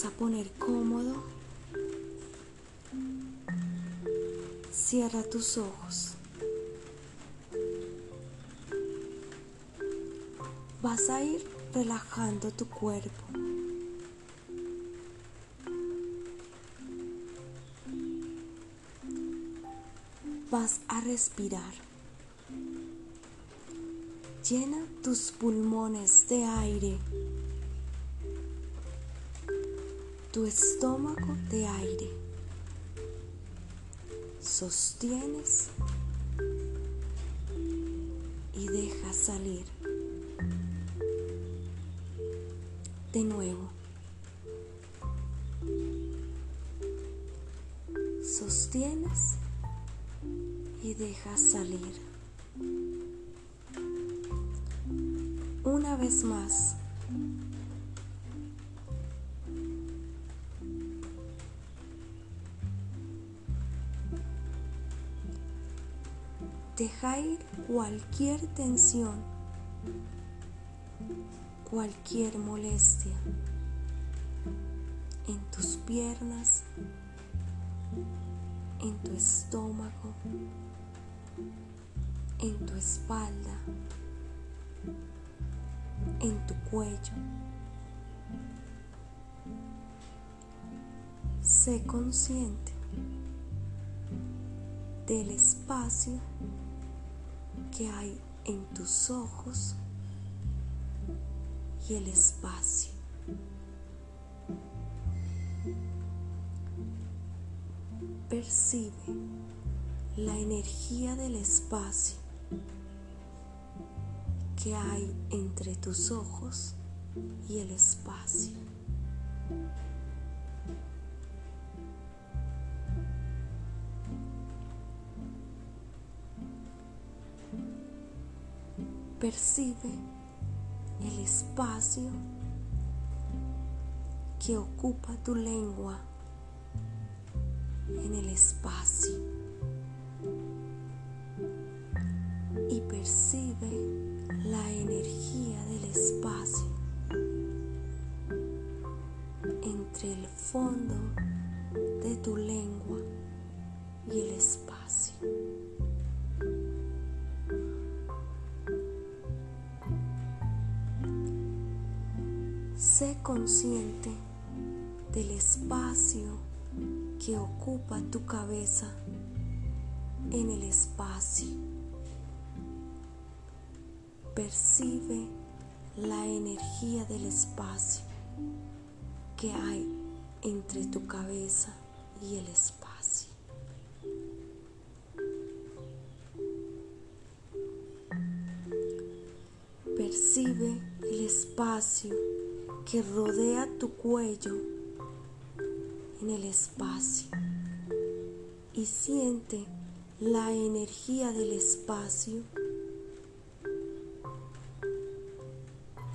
vas a poner cómodo. Cierra tus ojos. Vas a ir relajando tu cuerpo. Vas a respirar. Llena tus pulmones de aire tu estómago de aire. Sostienes y dejas salir. De nuevo. Sostienes y dejas salir. Una vez más. Deja ir cualquier tensión, cualquier molestia en tus piernas, en tu estómago, en tu espalda, en tu cuello. Sé consciente del espacio que hay en tus ojos y el espacio. Percibe la energía del espacio que hay entre tus ojos y el espacio. Percibe el espacio que ocupa tu lengua en el espacio y percibe la energía del espacio entre el fondo de tu lengua y el espacio. Consciente del espacio que ocupa tu cabeza en el espacio. Percibe la energía del espacio que hay entre tu cabeza y el espacio. Percibe el espacio que rodea tu cuello en el espacio y siente la energía del espacio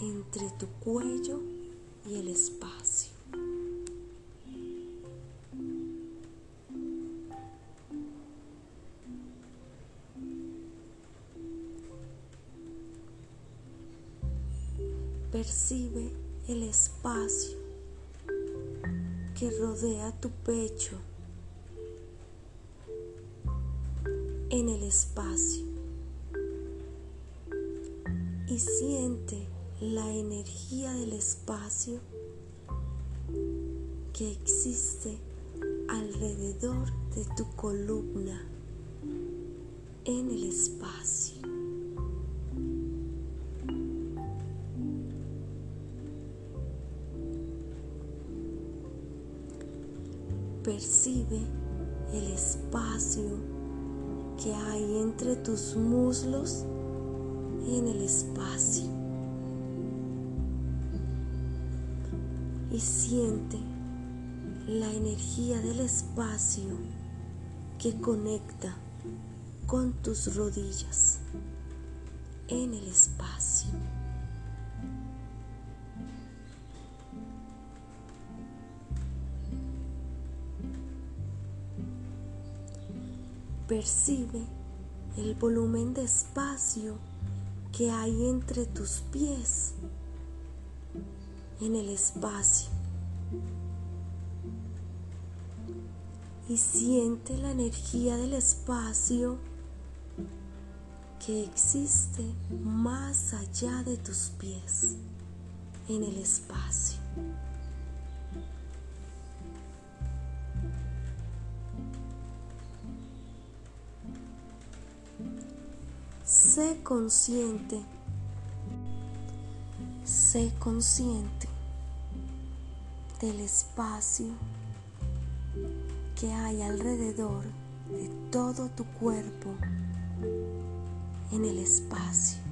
entre tu cuello y el espacio. Percibe el espacio que rodea tu pecho en el espacio y siente la energía del espacio que existe alrededor de tu columna en el espacio. Percibe el espacio que hay entre tus muslos en el espacio. Y siente la energía del espacio que conecta con tus rodillas en el espacio. Percibe el volumen de espacio que hay entre tus pies en el espacio. Y siente la energía del espacio que existe más allá de tus pies en el espacio. Sé consciente, sé consciente del espacio que hay alrededor de todo tu cuerpo en el espacio.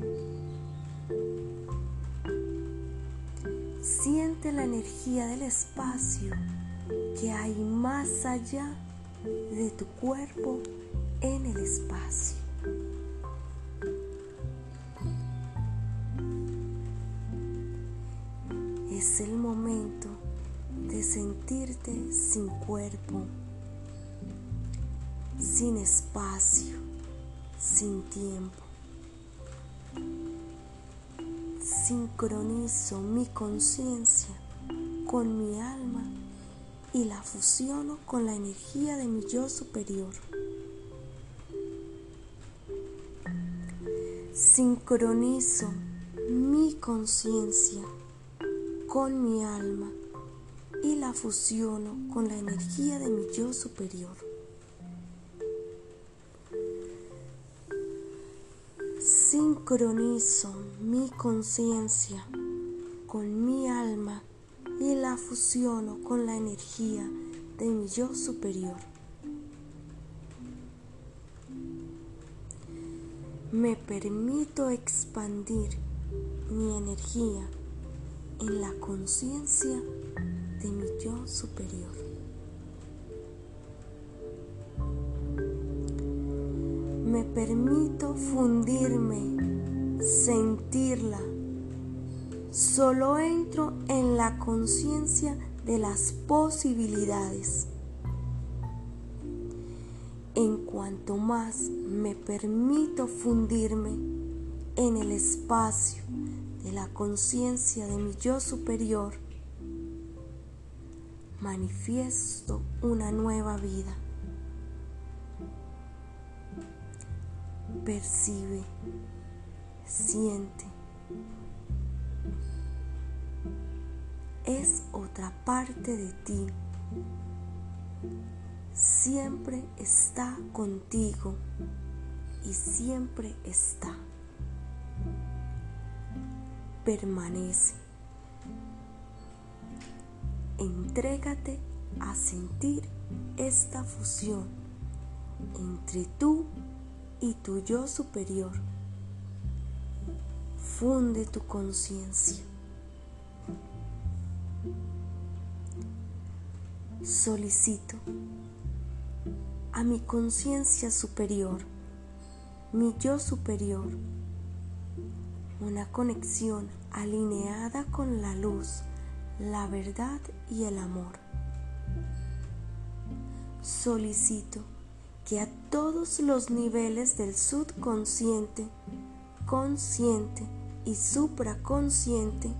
Siente la energía del espacio que hay más allá de tu cuerpo en el espacio. Sin cuerpo, sin espacio, sin tiempo. Sincronizo mi conciencia con mi alma y la fusiono con la energía de mi yo superior. Sincronizo mi conciencia con mi alma y la fusiono con la energía de mi yo superior. Sincronizo mi conciencia con mi alma y la fusiono con la energía de mi yo superior. Me permito expandir mi energía en la conciencia de mi yo superior. Me permito fundirme, sentirla. Solo entro en la conciencia de las posibilidades. En cuanto más me permito fundirme en el espacio de la conciencia de mi yo superior, manifiesto una nueva vida. Percibe, siente. Es otra parte de ti. Siempre está contigo y siempre está. Permanece entrégate a sentir esta fusión entre tú y tu yo superior. Funde tu conciencia. Solicito a mi conciencia superior, mi yo superior, una conexión alineada con la luz la verdad y el amor. Solicito que a todos los niveles del subconsciente, consciente y supraconsciente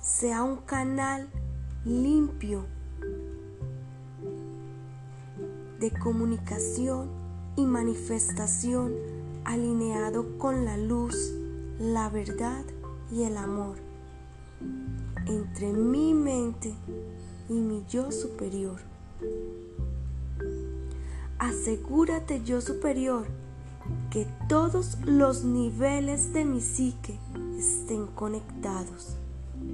sea un canal limpio de comunicación y manifestación alineado con la luz, la verdad y el amor entre mi mente y mi yo superior. Asegúrate yo superior que todos los niveles de mi psique estén conectados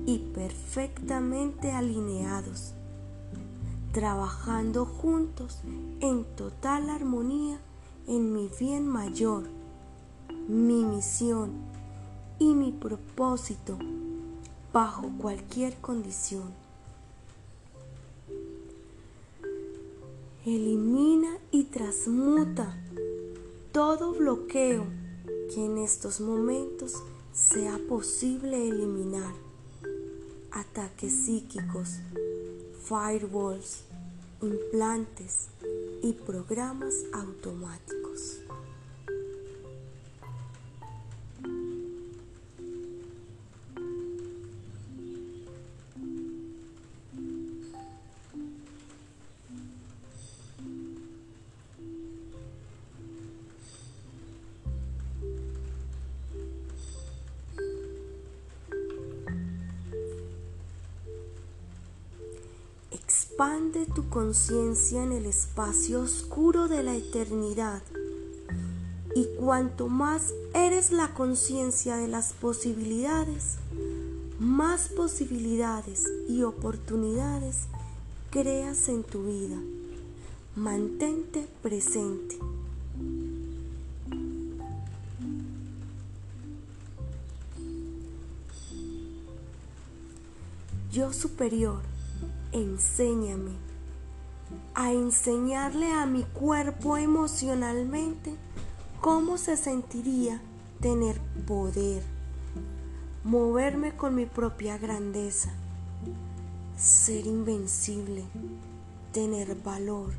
y perfectamente alineados, trabajando juntos en total armonía en mi bien mayor, mi misión y mi propósito bajo cualquier condición. Elimina y transmuta todo bloqueo que en estos momentos sea posible eliminar. Ataques psíquicos, firewalls, implantes y programas automáticos. Expande tu conciencia en el espacio oscuro de la eternidad. Y cuanto más eres la conciencia de las posibilidades, más posibilidades y oportunidades creas en tu vida. Mantente presente. Yo superior, enséñame a enseñarle a mi cuerpo emocionalmente cómo se sentiría tener poder, moverme con mi propia grandeza, ser invencible, tener valor,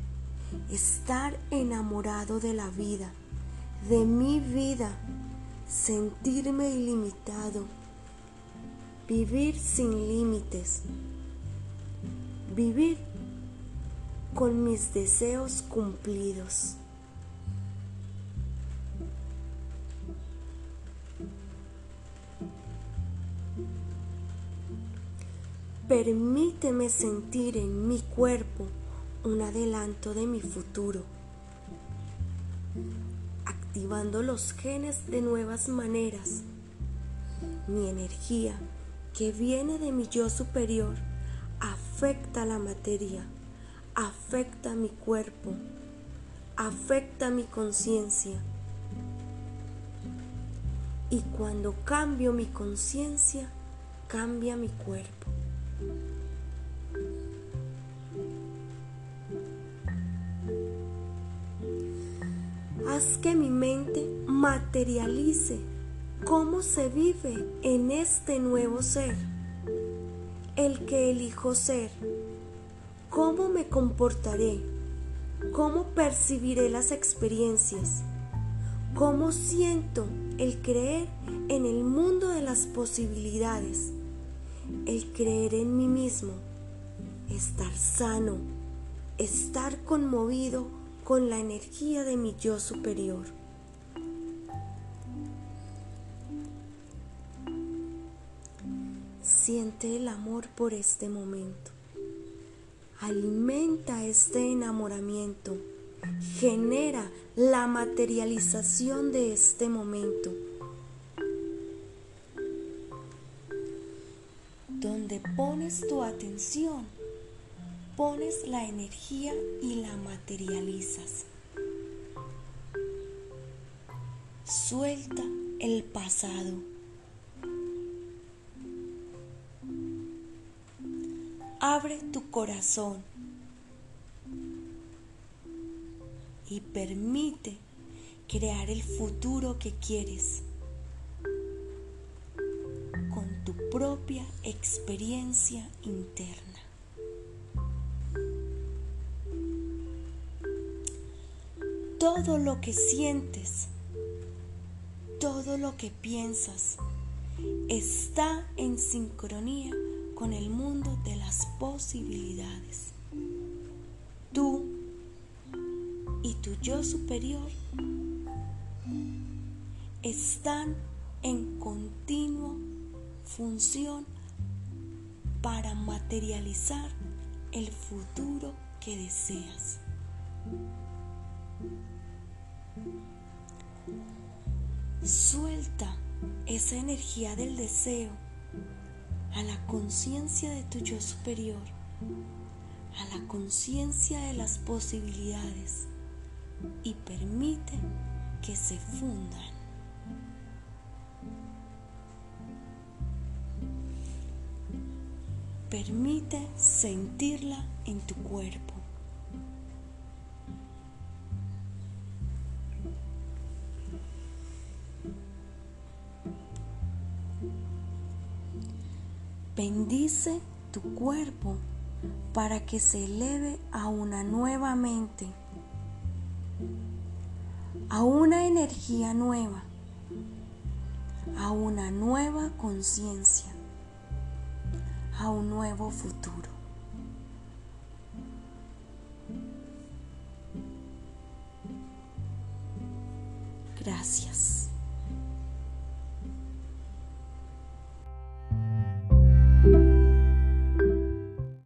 estar enamorado de la vida, de mi vida, sentirme ilimitado vivir sin límites, vivir con mis deseos cumplidos. Permíteme sentir en mi cuerpo un adelanto de mi futuro, activando los genes de nuevas maneras, mi energía que viene de mi yo superior afecta la materia, afecta mi cuerpo, afecta mi conciencia. Y cuando cambio mi conciencia, cambia mi cuerpo. Haz que mi mente materialice ¿Cómo se vive en este nuevo ser? El que elijo ser. ¿Cómo me comportaré? ¿Cómo percibiré las experiencias? ¿Cómo siento el creer en el mundo de las posibilidades? El creer en mí mismo, estar sano, estar conmovido con la energía de mi yo superior. Siente el amor por este momento. Alimenta este enamoramiento. Genera la materialización de este momento. Donde pones tu atención, pones la energía y la materializas. Suelta el pasado Abre tu corazón y permite crear el futuro que quieres con tu propia experiencia interna. Todo lo que sientes, todo lo que piensas, está en sincronía con el mundo de las posibilidades. Tú y tu yo superior están en continua función para materializar el futuro que deseas. Suelta esa energía del deseo a la conciencia de tu yo superior, a la conciencia de las posibilidades y permite que se fundan. Permite sentirla en tu cuerpo. Bendice tu cuerpo para que se eleve a una nueva mente, a una energía nueva, a una nueva conciencia, a un nuevo futuro.